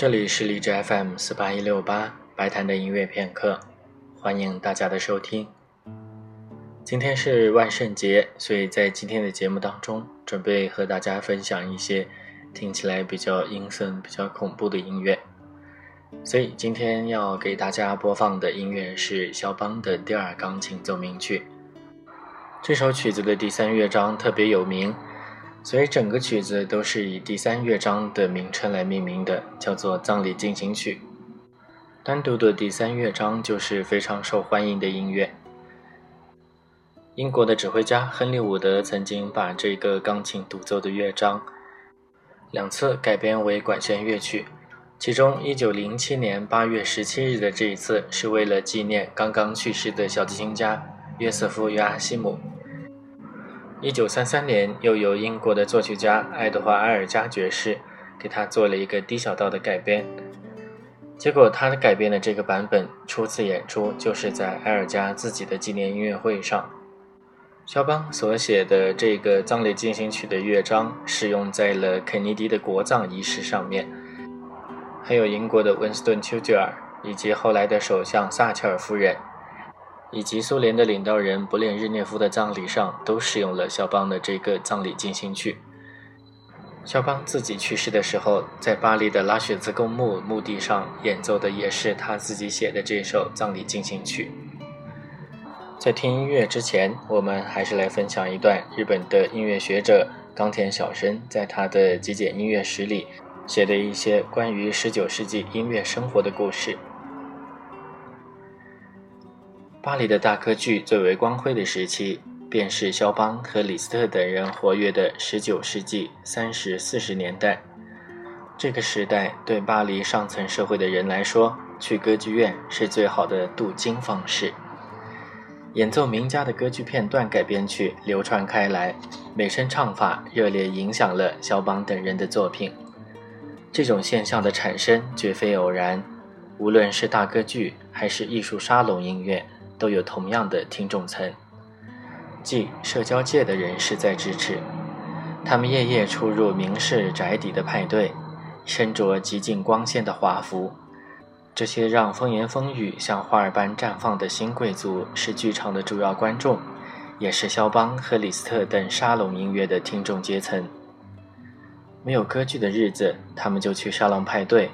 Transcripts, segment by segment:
这里是荔枝 FM 四八一六八白谈的音乐片刻，欢迎大家的收听。今天是万圣节，所以在今天的节目当中，准备和大家分享一些听起来比较阴森、比较恐怖的音乐。所以今天要给大家播放的音乐是肖邦的第二钢琴奏鸣曲。这首曲子的第三乐章特别有名。所以整个曲子都是以第三乐章的名称来命名的，叫做《葬礼进行曲》。单独的第三乐章就是非常受欢迎的音乐。英国的指挥家亨利·伍德曾经把这个钢琴独奏的乐章两次改编为管弦乐曲，其中1907年8月17日的这一次是为了纪念刚刚去世的小提琴家约瑟夫·约阿希姆。一九三三年，又由英国的作曲家爱德华·埃尔加爵士给他做了一个低小调的改编。结果，他的改编的这个版本初次演出就是在埃尔加自己的纪念音乐会上。肖邦所写的这个葬礼进行曲的乐章使用在了肯尼迪的国葬仪式上面，还有英国的温斯顿·丘吉尔以及后来的首相撒切尔夫人。以及苏联的领导人勃列日涅夫的葬礼上，都使用了肖邦的这个葬礼进行曲。肖邦自己去世的时候，在巴黎的拉雪兹公墓墓地上演奏的也是他自己写的这首葬礼进行曲。在听音乐之前，我们还是来分享一段日本的音乐学者冈田小生在他的极简音乐史里写的一些关于19世纪音乐生活的故事。巴黎的大歌剧最为光辉的时期，便是肖邦和李斯特等人活跃的19世纪三十四十年代。这个时代对巴黎上层社会的人来说，去歌剧院是最好的镀金方式。演奏名家的歌剧片段改编曲流传开来，美声唱法热烈影响了肖邦等人的作品。这种现象的产生绝非偶然，无论是大歌剧还是艺术沙龙音乐。都有同样的听众层，即社交界的人士在支持。他们夜夜出入名士宅邸的派对，身着极尽光鲜的华服。这些让风言风语像花儿般绽放的新贵族是剧场的主要观众，也是肖邦和李斯特等沙龙音乐的听众阶层。没有歌剧的日子，他们就去沙龙派对，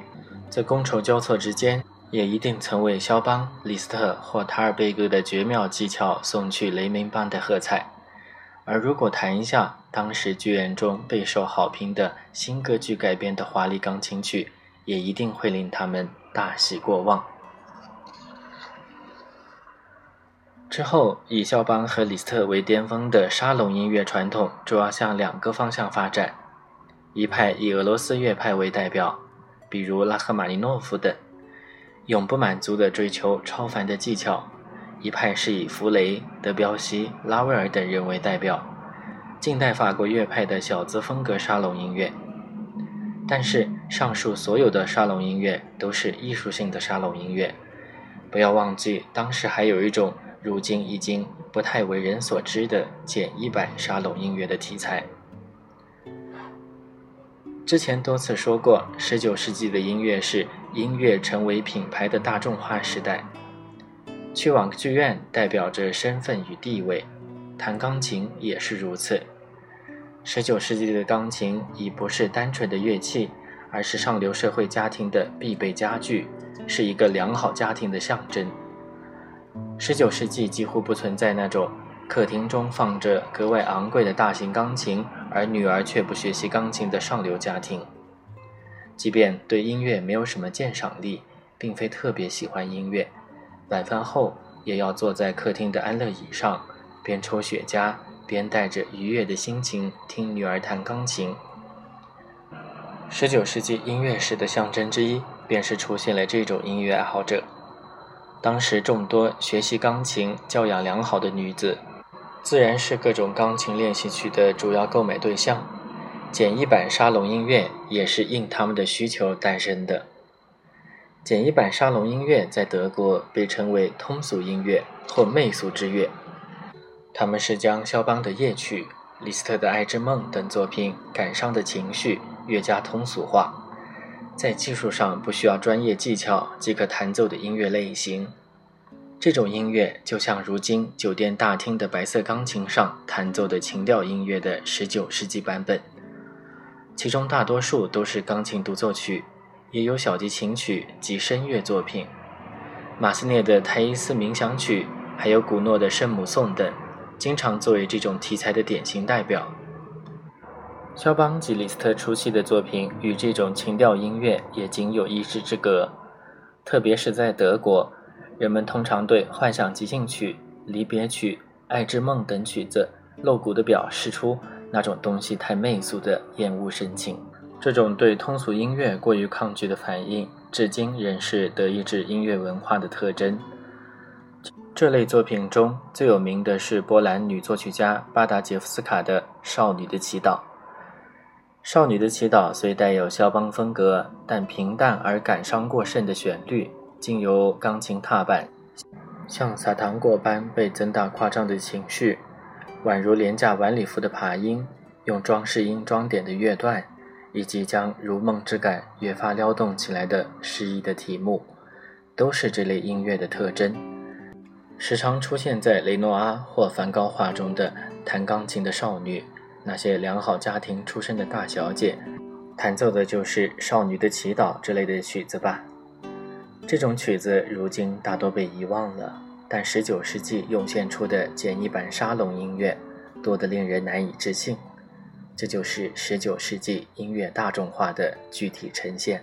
在觥筹交错之间。也一定曾为肖邦、李斯特或塔尔贝格的绝妙技巧送去雷鸣般的喝彩。而如果谈一下当时剧院中备受好评的新歌剧改编的华丽钢琴曲，也一定会令他们大喜过望。之后，以肖邦和李斯特为巅峰的沙龙音乐传统，主要向两个方向发展：一派以俄罗斯乐派为代表，比如拉赫玛尼诺夫等。永不满足地追求超凡的技巧，一派是以弗雷、德彪西、拉威尔等人为代表，近代法国乐派的小资风格沙龙音乐。但是，上述所有的沙龙音乐都是艺术性的沙龙音乐。不要忘记，当时还有一种如今已经不太为人所知的简易版沙龙音乐的题材。之前多次说过，十九世纪的音乐是音乐成为品牌的大众化时代。去往剧院代表着身份与地位，弹钢琴也是如此。十九世纪的钢琴已不是单纯的乐器，而是上流社会家庭的必备家具，是一个良好家庭的象征。十九世纪几乎不存在那种。客厅中放着格外昂贵的大型钢琴，而女儿却不学习钢琴的上流家庭。即便对音乐没有什么鉴赏力，并非特别喜欢音乐，晚饭后也要坐在客厅的安乐椅上，边抽雪茄，边带着愉悦的心情听女儿弹钢琴。十九世纪音乐史的象征之一，便是出现了这种音乐爱好者。当时众多学习钢琴、教养良好的女子。自然是各种钢琴练习曲的主要购买对象，简易版沙龙音乐也是应他们的需求诞生的。简易版沙龙音乐在德国被称为通俗音乐或媚俗之乐，他们是将肖邦的夜曲、李斯特的爱之梦等作品感伤的情绪越加通俗化，在技术上不需要专业技巧即可弹奏的音乐类型。这种音乐就像如今酒店大厅的白色钢琴上弹奏的情调音乐的19世纪版本，其中大多数都是钢琴独奏曲，也有小提琴曲及声乐作品。马斯涅的《泰伊斯冥想曲》，还有古诺的《圣母颂》等，经常作为这种题材的典型代表。肖邦及李斯特初期的作品与这种情调音乐也仅有一字之隔，特别是在德国。人们通常对《幻想即兴曲》《离别曲》《爱之梦》等曲子露骨地表示出那种东西太媚俗的厌恶神情。这种对通俗音乐过于抗拒的反应，至今仍是德意志音乐文化的特征。这类作品中最有名的是波兰女作曲家巴达杰夫斯卡的《少女的祈祷》。《少女的祈祷》虽带有肖邦风格，但平淡而感伤过剩的旋律。经由钢琴踏板，像撒糖果般被增大夸张的情绪，宛如廉价晚礼服的爬音，用装饰音装点的乐段，以及将如梦之感越发撩动起来的诗意的题目，都是这类音乐的特征。时常出现在雷诺阿或梵高画中的弹钢琴的少女，那些良好家庭出身的大小姐，弹奏的就是《少女的祈祷》之类的曲子吧。这种曲子如今大多被遗忘了，但十九世纪涌现出的简易版沙龙音乐多得令人难以置信。这就是十九世纪音乐大众化的具体呈现。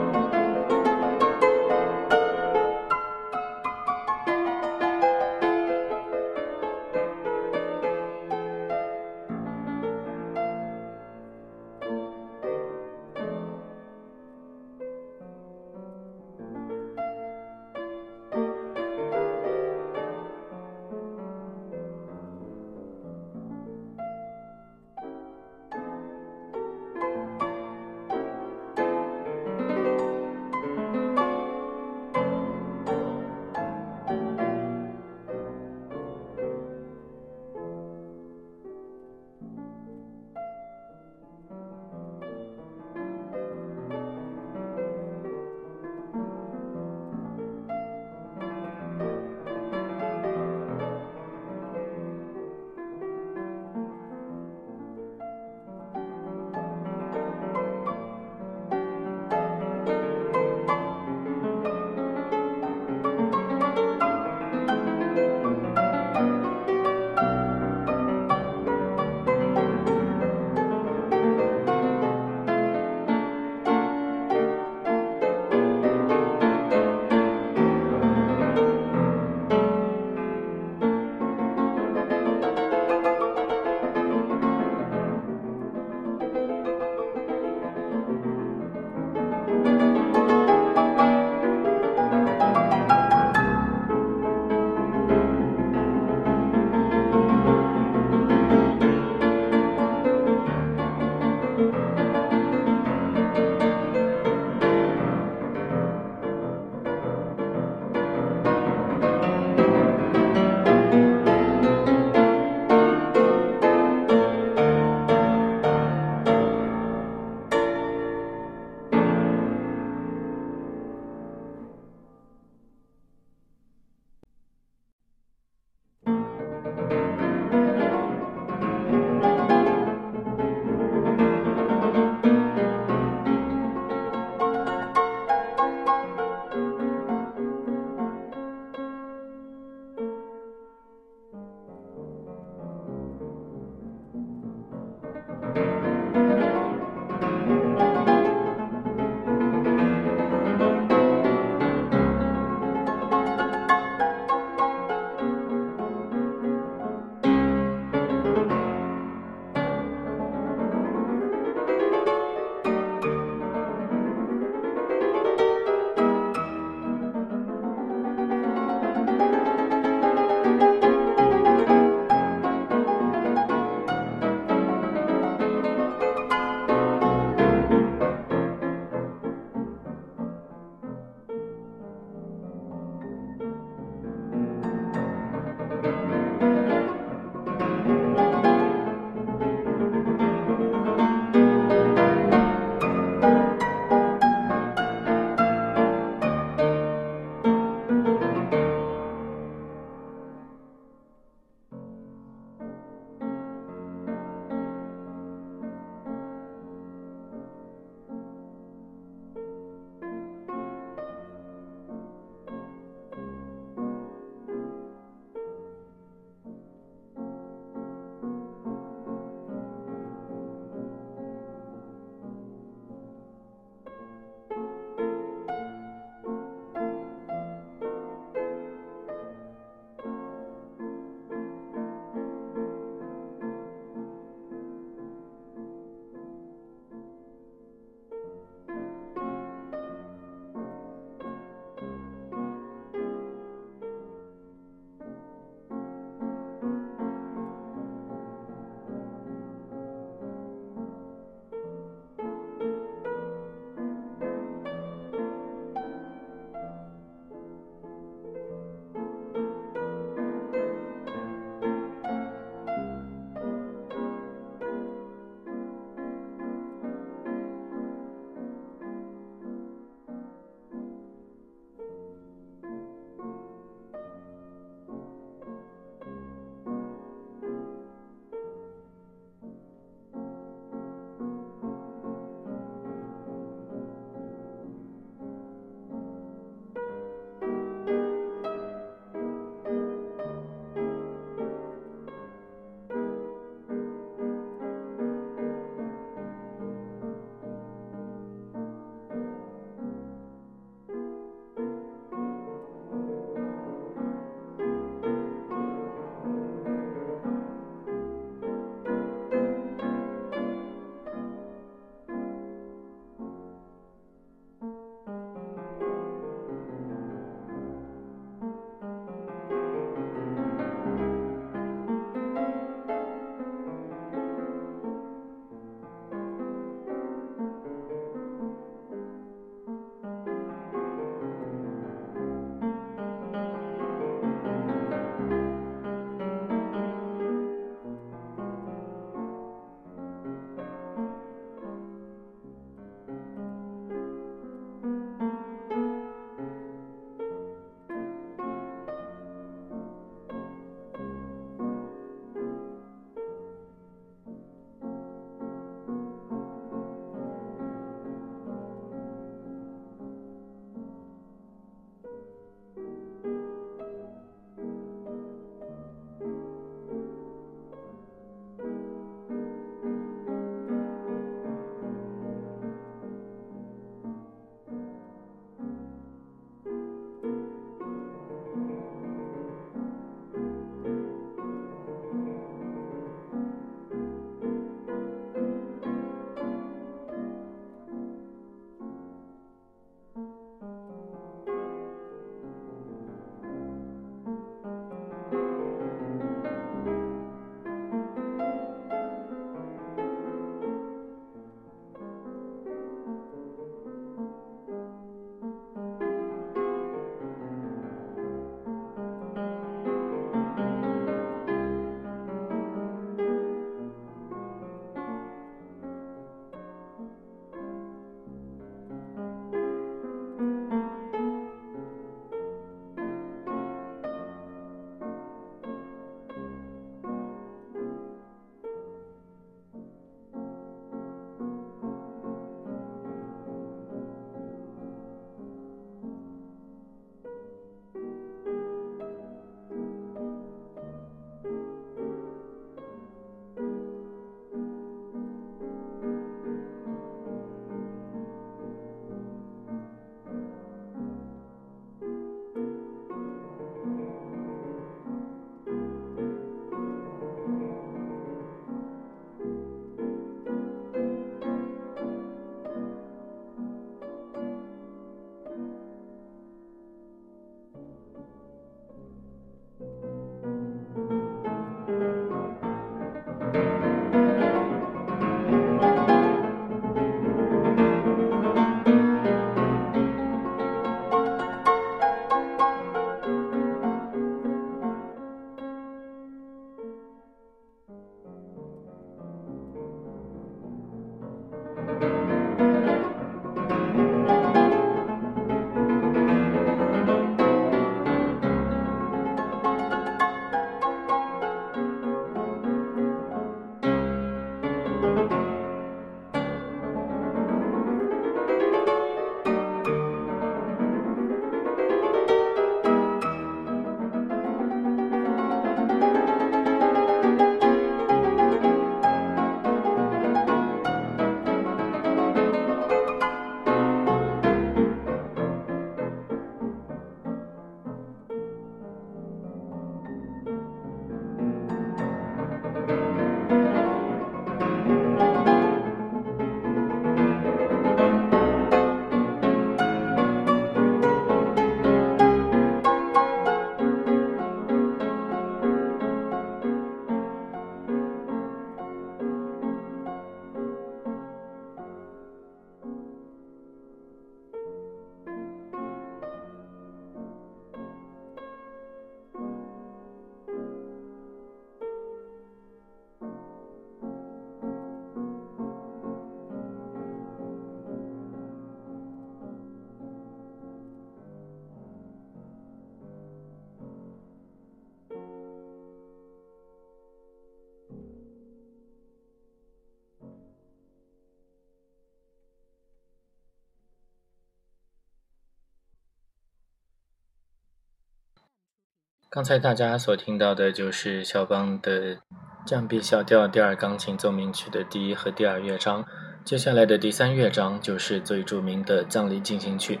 刚才大家所听到的就是肖邦的降 B 小调第二钢琴奏鸣曲的第一和第二乐章。接下来的第三乐章就是最著名的葬礼进行曲。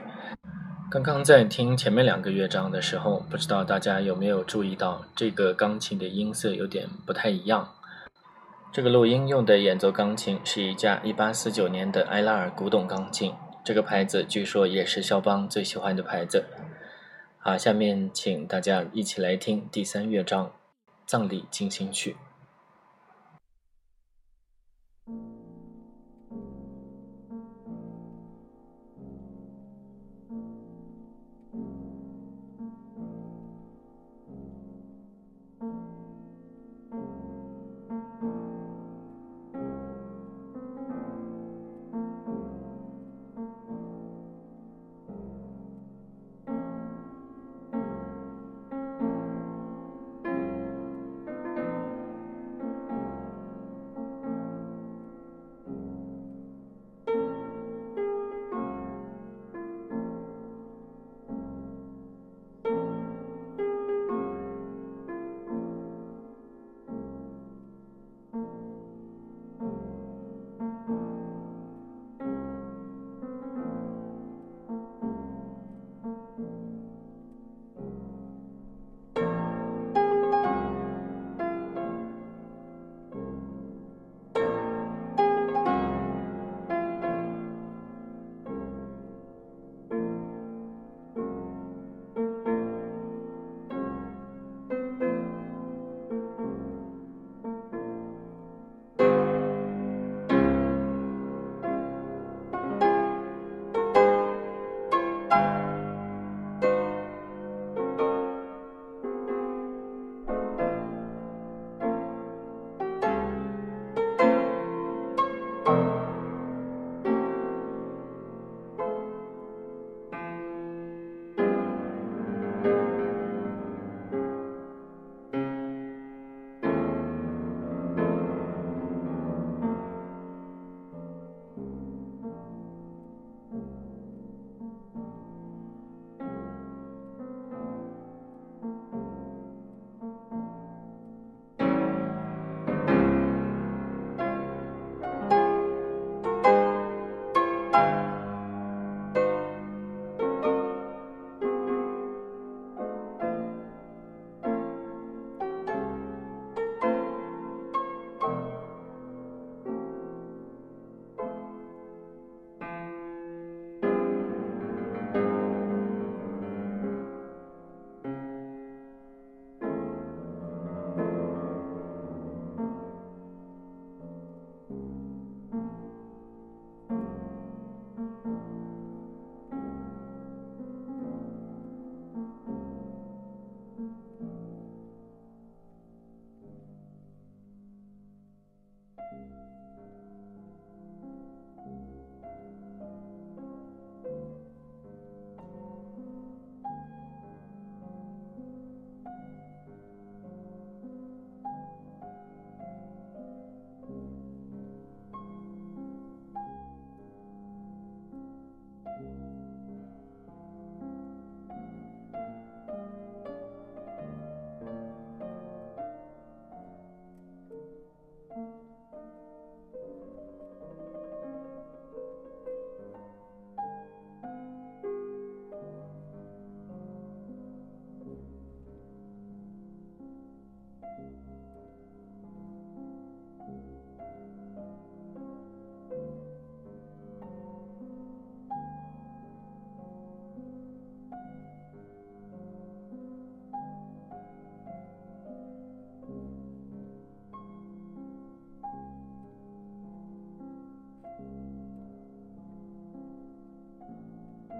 刚刚在听前面两个乐章的时候，不知道大家有没有注意到这个钢琴的音色有点不太一样。这个录音用的演奏钢琴是一架1849年的埃拉尔古董钢琴，这个牌子据说也是肖邦最喜欢的牌子。好，下面请大家一起来听第三乐章《葬礼进行曲》。